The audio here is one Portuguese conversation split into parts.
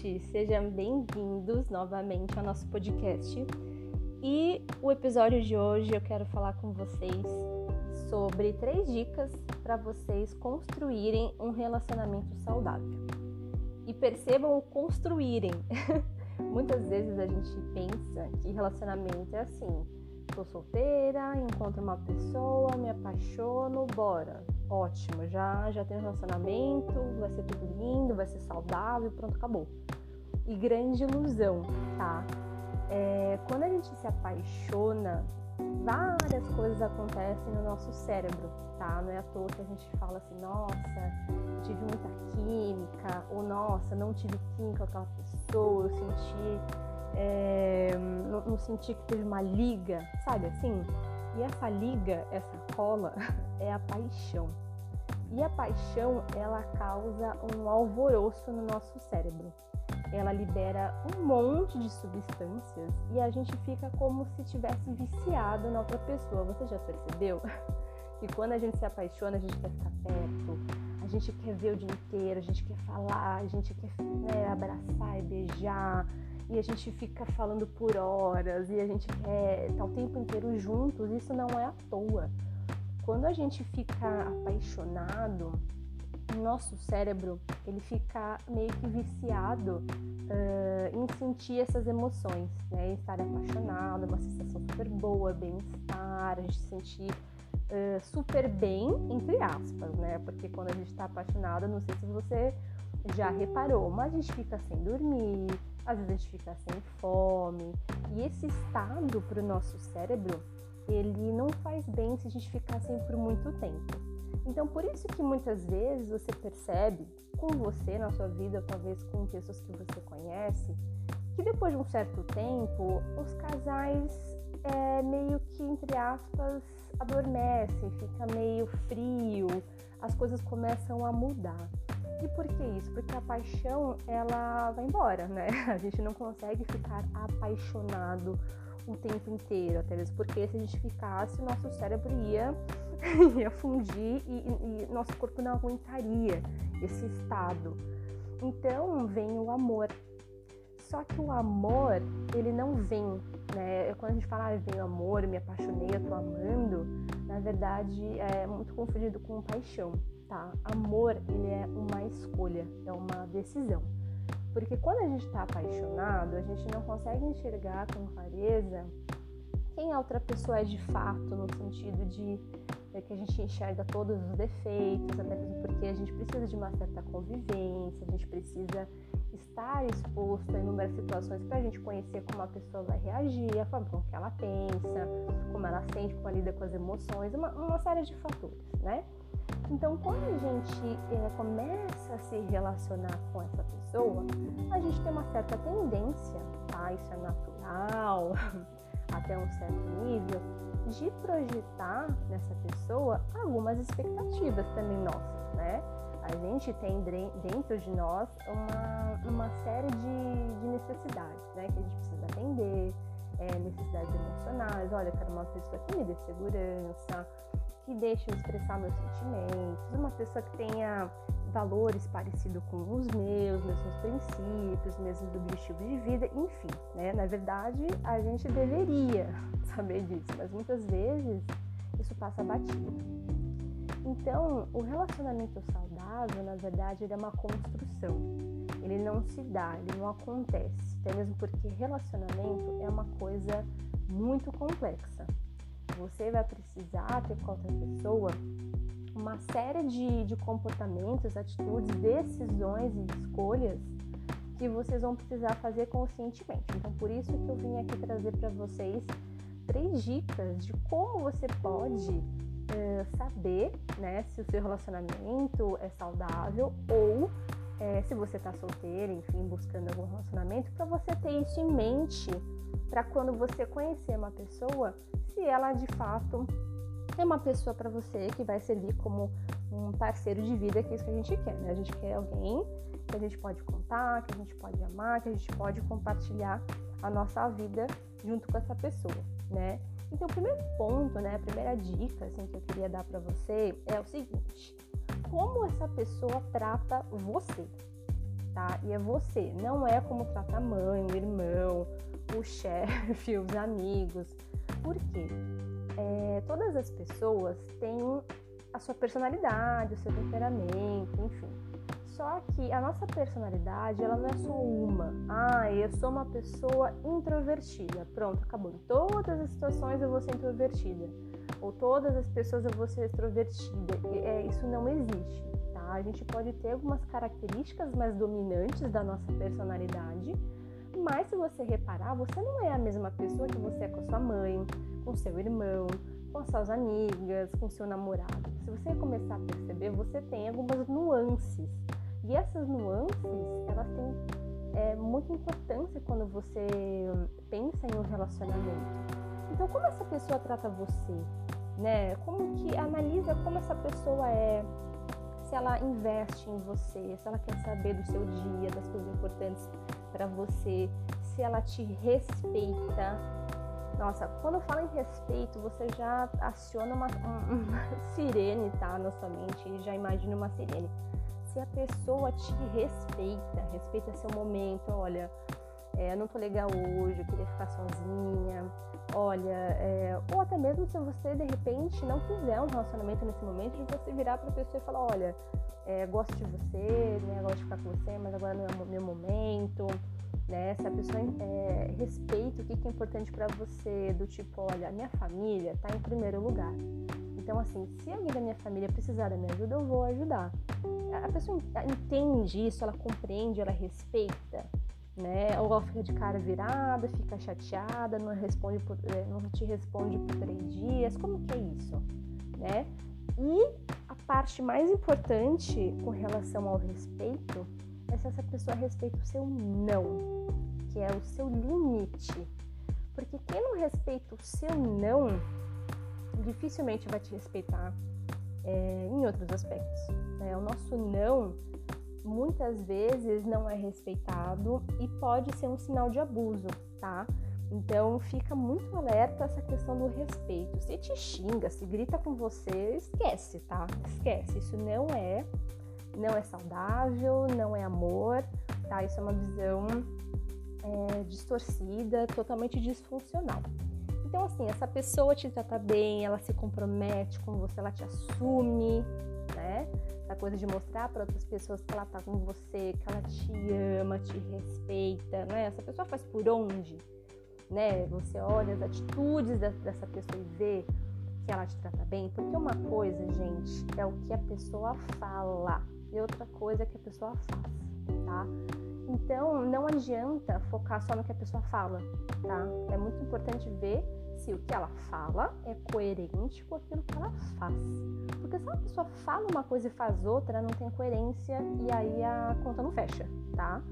gente! Sejam bem-vindos novamente ao nosso podcast. E o episódio de hoje eu quero falar com vocês sobre três dicas para vocês construírem um relacionamento saudável. E percebam o construírem. Muitas vezes a gente pensa que relacionamento é assim: tô solteira, encontro uma pessoa, me apaixono, bora ótimo, já, já tem um relacionamento, vai ser tudo lindo, vai ser saudável, pronto, acabou. E grande ilusão, tá? É, quando a gente se apaixona, várias coisas acontecem no nosso cérebro, tá? Não é à toa que a gente fala assim, nossa, tive muita química, ou nossa, não tive química com aquela pessoa, eu senti, é, não, não senti que teve uma liga, sabe assim? E essa liga, essa cola, é a paixão. E a paixão, ela causa um alvoroço no nosso cérebro. Ela libera um monte de substâncias e a gente fica como se tivesse viciado na outra pessoa. Você já percebeu? Que quando a gente se apaixona, a gente quer ficar perto, a gente quer ver o dia inteiro, a gente quer falar, a gente quer né, abraçar e beijar, e a gente fica falando por horas e a gente quer estar o tempo inteiro juntos, isso não é à toa. Quando a gente fica apaixonado, nosso cérebro ele fica meio que viciado uh, em sentir essas emoções, né? Estar apaixonado, uma sensação super boa, bem-estar, a gente se sentir uh, super bem, entre aspas, né? Porque quando a gente está apaixonado, não sei se você já reparou, mas a gente fica sem dormir, às vezes a gente fica sem fome. E esse estado para o nosso cérebro, ele não faz bem se a gente ficar assim por muito tempo. Então, por isso que muitas vezes você percebe com você na sua vida, talvez com pessoas que você conhece, que depois de um certo tempo, os casais é, meio que, entre aspas, adormecem, fica meio frio, as coisas começam a mudar. E por que isso? Porque a paixão, ela vai embora, né? A gente não consegue ficar apaixonado o tempo inteiro, até mesmo porque se a gente ficasse, nosso cérebro ia, ia fundir e, e, nosso corpo não aguentaria esse estado. Então vem o amor. Só que o amor, ele não vem, né? Quando a gente fala, ah, vem o amor, me apaixonei, eu tô amando, na verdade é muito confundido com paixão tá? Amor, ele é uma escolha, é uma decisão. Porque quando a gente está apaixonado, a gente não consegue enxergar com clareza quem a outra pessoa é de fato, no sentido de é, que a gente enxerga todos os defeitos, até porque a gente precisa de uma certa convivência, a gente precisa estar exposto a inúmeras situações para a gente conhecer como a pessoa vai reagir, a forma com que ela pensa, como ela sente, como ela lida com as emoções, uma, uma série de fatores, né? Então, quando a gente é, começa a se relacionar com essa pessoa, a gente tem uma certa tendência, tá? Isso é natural, até um certo nível, de projetar nessa pessoa algumas expectativas também nossas, né? A gente tem dentro de nós uma, uma série de, de necessidades, né? Que a gente precisa atender, é, necessidades emocionais. Olha, eu quero uma pessoa que me dê segurança, que deixe eu expressar meus sentimentos, uma pessoa que tenha valores parecidos com os meus, mesmos princípios, mesmos objetivos de vida, enfim, né? Na verdade, a gente deveria saber disso, mas muitas vezes isso passa batido. Então, o relacionamento saudável, na verdade, ele é uma construção. Ele não se dá, ele não acontece, até mesmo porque relacionamento é uma coisa muito complexa você vai precisar ter com outra pessoa uma série de, de comportamentos, atitudes, decisões e escolhas que vocês vão precisar fazer conscientemente. Então, por isso que eu vim aqui trazer para vocês três dicas de como você pode é, saber né, se o seu relacionamento é saudável ou é, se você está solteira, enfim, buscando algum relacionamento, para você ter isso em mente para quando você conhecer uma pessoa, se ela de fato é uma pessoa para você que vai servir como um parceiro de vida, que é isso que a gente quer, né? A gente quer alguém que a gente pode contar, que a gente pode amar, que a gente pode compartilhar a nossa vida junto com essa pessoa, né? Então, o primeiro ponto, né, a primeira dica assim, que eu queria dar para você é o seguinte: como essa pessoa trata você? tá? E é você, não é como trata a mãe, o irmão, o chefe, os amigos. Por quê? É, todas as pessoas têm a sua personalidade, o seu temperamento, enfim. Só que a nossa personalidade, ela não é só uma. Ah, eu sou uma pessoa introvertida. Pronto, acabou. Em todas as situações eu vou ser introvertida. Ou todas as pessoas eu vou ser extrovertida. É, isso não existe, tá? A gente pode ter algumas características mais dominantes da nossa personalidade, mas se você reparar, você não é a mesma pessoa que você é com a sua mãe, com seu irmão, com suas amigas, com seu namorado. Se você começar a perceber, você tem algumas nuances. E essas nuances, elas têm é, muita importância quando você pensa em um relacionamento. Então, como essa pessoa trata você? Né? Como que analisa como essa pessoa é, se ela investe em você, se ela quer saber do seu dia, das coisas importantes para você, se ela te respeita. Nossa, quando eu falo em respeito, você já aciona uma, uma sirene, tá? Na sua mente, já imagina uma sirene. Se a pessoa te respeita, respeita seu momento, olha, é, não tô legal hoje, eu queria ficar sozinha, olha, é, ou até mesmo se você de repente não quiser um relacionamento nesse momento, de você virar para a pessoa e falar, olha, é, gosto de você, né, gosto de ficar com você, mas agora não é o meu momento, né? Se a pessoa é, respeita o que, que é importante para você, do tipo, olha, minha família está em primeiro lugar. Então, assim, se alguém da minha família precisar da minha ajuda, eu vou ajudar. A pessoa entende isso, ela compreende, ela respeita, né? Ou ela fica de cara virada, fica chateada, não responde por, é, não te responde por três dias. Como que é isso, né? E a parte mais importante com relação ao respeito é se essa pessoa respeita o seu não, que é o seu limite. Porque quem não respeita o seu não, dificilmente vai te respeitar é, em outros aspectos. Né? O nosso não muitas vezes não é respeitado e pode ser um sinal de abuso, tá? Então fica muito alerta essa questão do respeito. Se te xinga, se grita com você, esquece, tá? Esquece. Isso não é, não é saudável, não é amor, tá? Isso é uma visão é, distorcida, totalmente disfuncional. Então, assim, essa pessoa te trata bem, ela se compromete com você, ela te assume, né? Essa coisa de mostrar para outras pessoas que ela tá com você, que ela te ama, te respeita, né? Essa pessoa faz por onde, né? Você olha as atitudes dessa pessoa e vê que ela te trata bem, porque uma coisa, gente, é o que a pessoa fala e outra coisa é que a pessoa faz, tá? Então, não adianta focar só no que a pessoa fala, tá? É muito importante ver se o que ela fala é coerente com aquilo que ela faz. Porque se uma pessoa fala uma coisa e faz outra, não tem coerência e aí a conta não fecha, tá?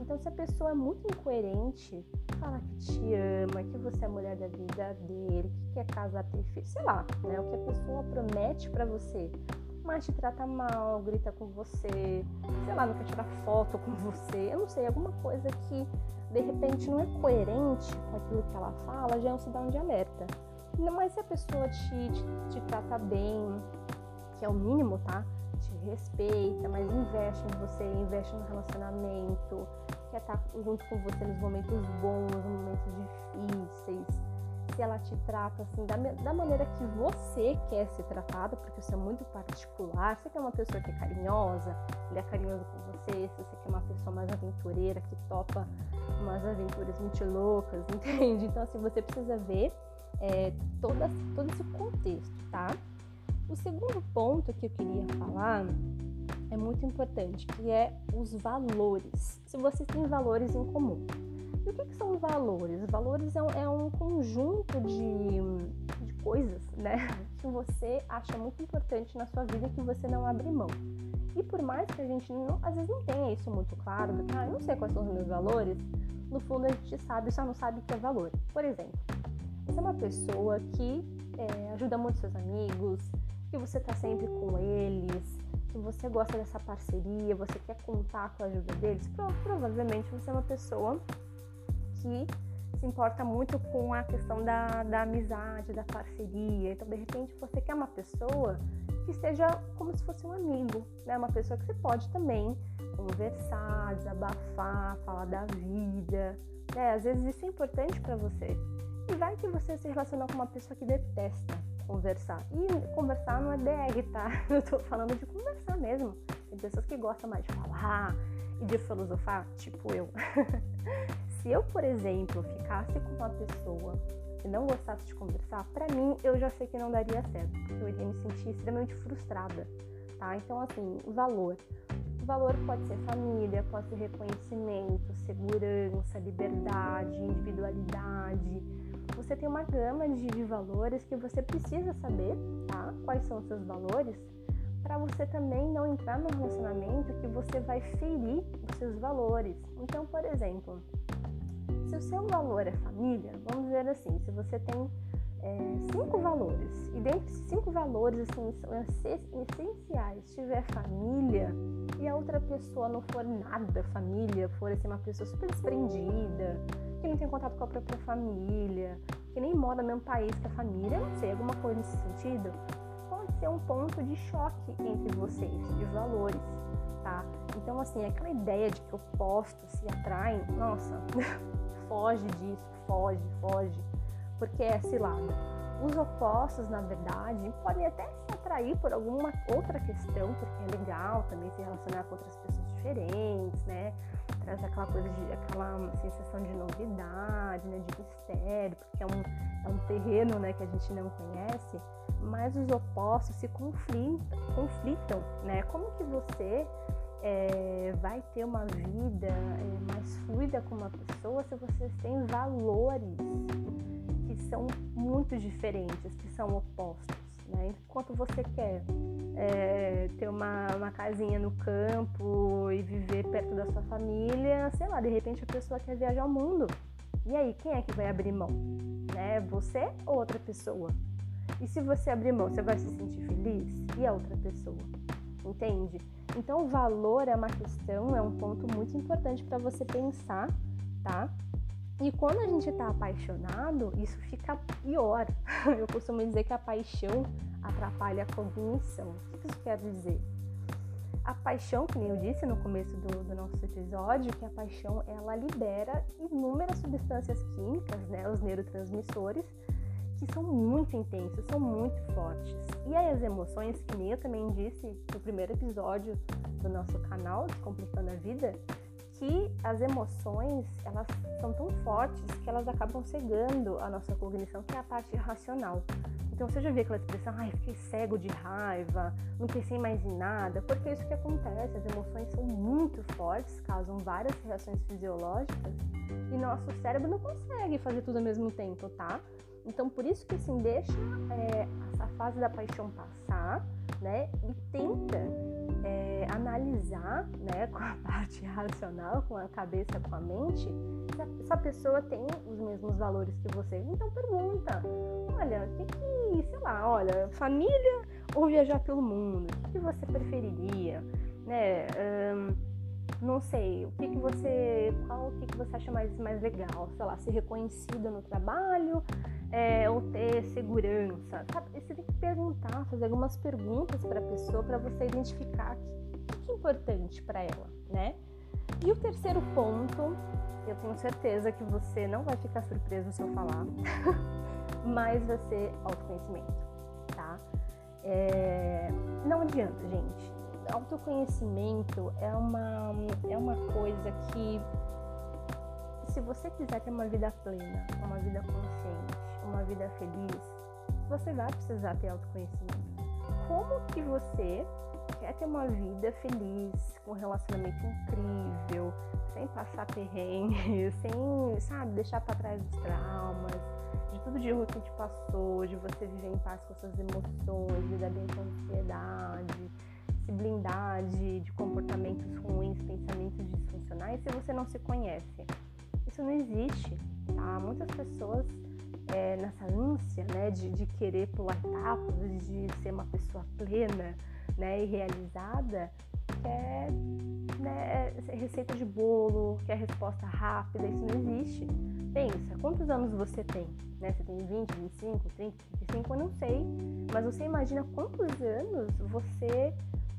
Então, se a pessoa é muito incoerente, fala que te ama, que você é a mulher da vida dele, que quer casar, ter filho, sei lá, né? O que a pessoa promete para você, mas te trata mal, grita com você, sei lá, não quer tirar foto com você, eu não sei, alguma coisa que de repente não é coerente com aquilo que ela fala, já é um sinal de alerta. Mas se a pessoa te, te, te trata bem, que é o mínimo, tá? Te respeita, mas investe em você, investe no relacionamento, quer estar junto com você nos momentos bons, nos momentos difíceis, se ela te trata assim da, da maneira que você quer ser tratado, porque isso é muito particular. Você quer uma pessoa que é carinhosa, ele é carinhoso com você, se você quer uma pessoa mais aventureira, que topa umas aventuras muito loucas, entende? Então, assim, você precisa ver é, toda, todo esse contexto, tá? O segundo ponto que eu queria falar é muito importante, que é os valores. Se você tem valores em comum. E o que, que são valores? Valores é um, é um conjunto de, de coisas, né? Que você acha muito importante na sua vida e que você não abre mão. E por mais que a gente não, às vezes não tenha isso muito claro, ah, eu não sei quais são os meus valores, no fundo a gente sabe, só não sabe o que é valor. Por exemplo, você é uma pessoa que é, ajuda muito seus amigos, que você está sempre com eles, que você gosta dessa parceria, você quer contar com a ajuda deles, provavelmente você é uma pessoa que se importa muito com a questão da, da amizade, da parceria. Então, de repente, você quer uma pessoa que seja como se fosse um amigo, né? Uma pessoa que você pode também conversar, desabafar, falar da vida. Né? Às vezes isso é importante para você. E vai que você se relacionar com uma pessoa que detesta conversar. E conversar não é DR, tá? Eu tô falando de conversar mesmo. Tem pessoas que gostam mais de falar e de filosofar, tipo eu. se eu, por exemplo, ficasse com uma pessoa que não gostasse de conversar, para mim eu já sei que não daria certo, porque eu iria me sentir extremamente frustrada, tá? Então, assim, valor. O valor pode ser família, pode ser reconhecimento, segurança, liberdade, individualidade. Você tem uma gama de valores que você precisa saber, tá? Quais são os seus valores, para você também não entrar num relacionamento que você vai ferir os seus valores. Então, por exemplo, se o seu valor é família, vamos dizer assim, se você tem é, cinco valores e dentre esses cinco valores assim, essenciais tiver família e a outra pessoa não for nada família, for assim, uma pessoa super desprendida, que não tem contato com a própria família, que nem mora no mesmo país que a família, não sei, alguma coisa nesse sentido, ser um ponto de choque entre vocês, de valores, tá? Então, assim, aquela ideia de que opostos se atraem, nossa, foge disso, foge, foge, porque é cilada. Os opostos, na verdade, podem até se atrair por alguma outra questão, porque é legal também se relacionar com outras pessoas diferentes, né? Traz aquela coisa de aquela sensação de novidade, né? De mistério, porque é um, é um terreno né, que a gente não conhece, mas os opostos se conflitam, conflitam né? Como que você é, vai ter uma vida é, mais fluida com uma pessoa se vocês têm valores que são muito diferentes, que são opostos. Né? Enquanto você quer é, ter uma, uma casinha no campo e viver perto da sua família, sei lá, de repente a pessoa quer viajar ao mundo. E aí, quem é que vai abrir mão? Né? Você ou outra pessoa? E se você abrir mão, você vai se sentir feliz? E a outra pessoa? Entende? Então, o valor é uma questão, é um ponto muito importante para você pensar, tá? E quando a gente está apaixonado, isso fica pior. Eu costumo dizer que a paixão atrapalha a cognição. O que isso quer dizer? A paixão, que nem eu disse no começo do, do, nosso episódio, que a paixão ela libera inúmeras substâncias químicas, né, os neurotransmissores, que são muito intensos, são muito fortes. E aí as emoções, que nem eu também disse no primeiro episódio do nosso canal, Descomplicando a Vida, que as emoções, elas são tão fortes que elas acabam cegando a nossa cognição, que é a parte racional. Então você já viu aquela expressão, ai, fiquei cego de raiva, não pensei mais em nada, porque é isso que acontece, as emoções são muito fortes, causam várias reações fisiológicas e nosso cérebro não consegue fazer tudo ao mesmo tempo, tá? Então, por isso que assim, deixa é, essa fase da paixão passar, né? E tenta é, analisar, né, com a parte racional, com a cabeça, com a mente, se essa pessoa tem os mesmos valores que você. Então, pergunta: olha, o que que, sei lá, olha, família ou viajar pelo mundo? O que, que você preferiria, né? Não sei, o que, que você. Qual o que, que você acha mais, mais legal? Sei lá, ser reconhecida no trabalho é, ou ter segurança? Sabe? Você tem que perguntar, fazer algumas perguntas para a pessoa para você identificar o que, que é importante para ela, né? E o terceiro ponto, eu tenho certeza que você não vai ficar surpreso se eu falar, mas vai ser autoconhecimento, tá? É, não adianta, gente autoconhecimento é uma, é uma coisa que, se você quiser ter uma vida plena, uma vida consciente, uma vida feliz, você vai precisar ter autoconhecimento. Como que você quer ter uma vida feliz, com um relacionamento incrível, sem passar perrengue, sem, sabe, deixar para trás os traumas, de tudo de ruim que te passou, de você viver em paz com suas emoções, lidar bem com a ansiedade, se blindar de, de comportamentos ruins, pensamentos disfuncionais, se você não se conhece. Isso não existe, tá? Muitas pessoas é, nessa ânsia, né, de, de querer pular etapas, de ser uma pessoa plena, né, e realizada, quer né, receita de bolo, quer resposta rápida, isso não existe. Pensa, quantos anos você tem? Né? Você tem 20, 25, 30, 35, eu não sei. Mas você imagina quantos anos você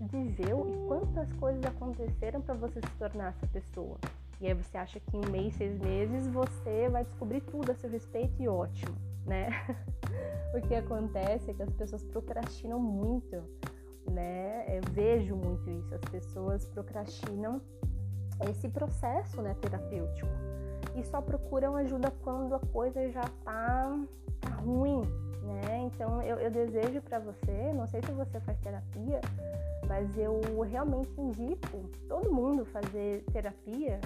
viveu e quantas coisas aconteceram para você se tornar essa pessoa. E aí você acha que em um mês, seis meses, você vai descobrir tudo a seu respeito e ótimo, né? o que acontece é que as pessoas procrastinam muito, né? Eu vejo muito isso, as pessoas procrastinam esse processo, né, terapêutico. E só procuram ajuda quando a coisa já tá, tá ruim, né? Então eu, eu desejo para você, não sei se você faz terapia, mas eu realmente indico todo mundo fazer terapia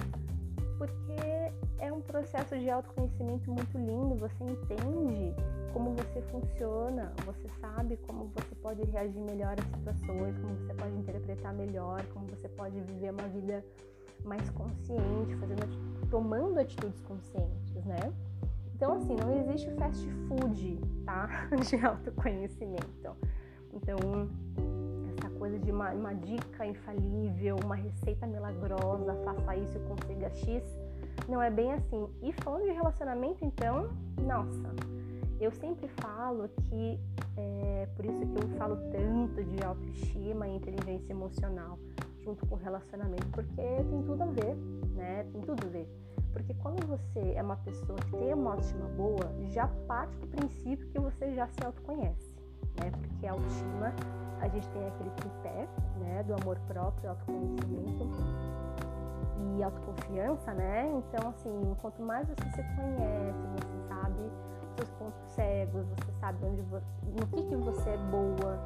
porque é um processo de autoconhecimento muito lindo. Você entende como você funciona, você sabe como você pode reagir melhor às situações, como você pode interpretar melhor, como você pode viver uma vida mais consciente, fazendo, tomando atitudes conscientes, né? Então, assim, não existe fast food, tá? De autoconhecimento. Então, coisa de uma, uma dica infalível, uma receita milagrosa, faça isso consiga X, não é bem assim. E falando de relacionamento, então, nossa, eu sempre falo que é por isso que eu falo tanto de autoestima e inteligência emocional junto com relacionamento, porque tem tudo a ver, né? Tem tudo a ver. Porque quando você é uma pessoa que tem uma autoestima boa, já parte do princípio que você já se autoconhece, né? Porque a autoestima, a gente tem aquele tripé, né? Do amor próprio, autoconhecimento e autoconfiança, né? Então, assim, quanto mais você se conhece, você sabe seus pontos cegos, você sabe onde no que, que você é boa,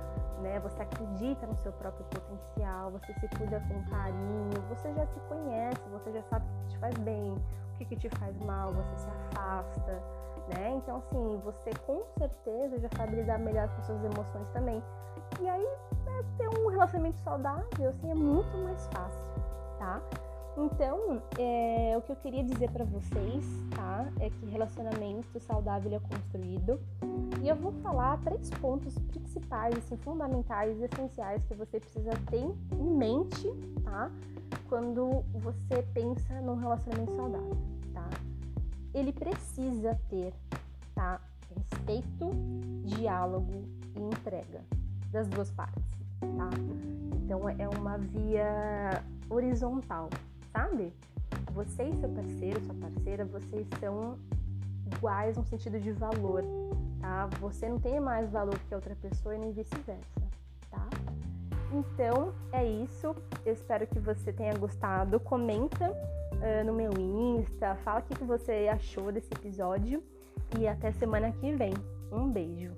né? Você acredita no seu próprio potencial, você se cuida com carinho, você já se conhece, você já sabe o que te faz bem, o que, que te faz mal, você se afasta, né? Então, assim, você com certeza já sabe lidar melhor com suas emoções também. E aí, né, ter um relacionamento saudável, assim, é muito mais fácil, tá? Então, é, o que eu queria dizer para vocês, tá? É que relacionamento saudável é construído. E eu vou falar três pontos principais, assim, fundamentais, essenciais que você precisa ter em mente, tá? Quando você pensa num relacionamento saudável? Ele precisa ter, tá? Respeito, diálogo e entrega das duas partes, tá? Então é uma via horizontal, sabe? Você e seu parceiro, sua parceira, vocês são iguais no sentido de valor, tá? Você não tem mais valor que a outra pessoa e nem vice-versa, tá? Então é isso. Eu espero que você tenha gostado. Comenta uh, no meu Insta, fala o que você achou desse episódio e até semana que vem. Um beijo.